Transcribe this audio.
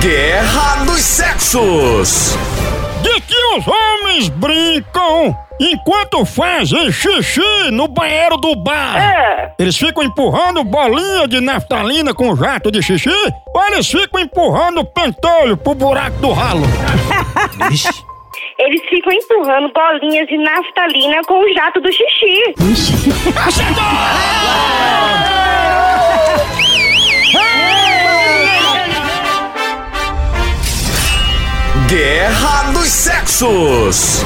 Guerra dos Sexos. De que os homens brincam enquanto fazem xixi no banheiro do bar? É. Eles ficam empurrando bolinha de naftalina com jato de xixi? Ou eles ficam empurrando pentolho pro buraco do ralo? Eles ficam empurrando bolinhas de naftalina com o jato do xixi. Guerra dos Sexos.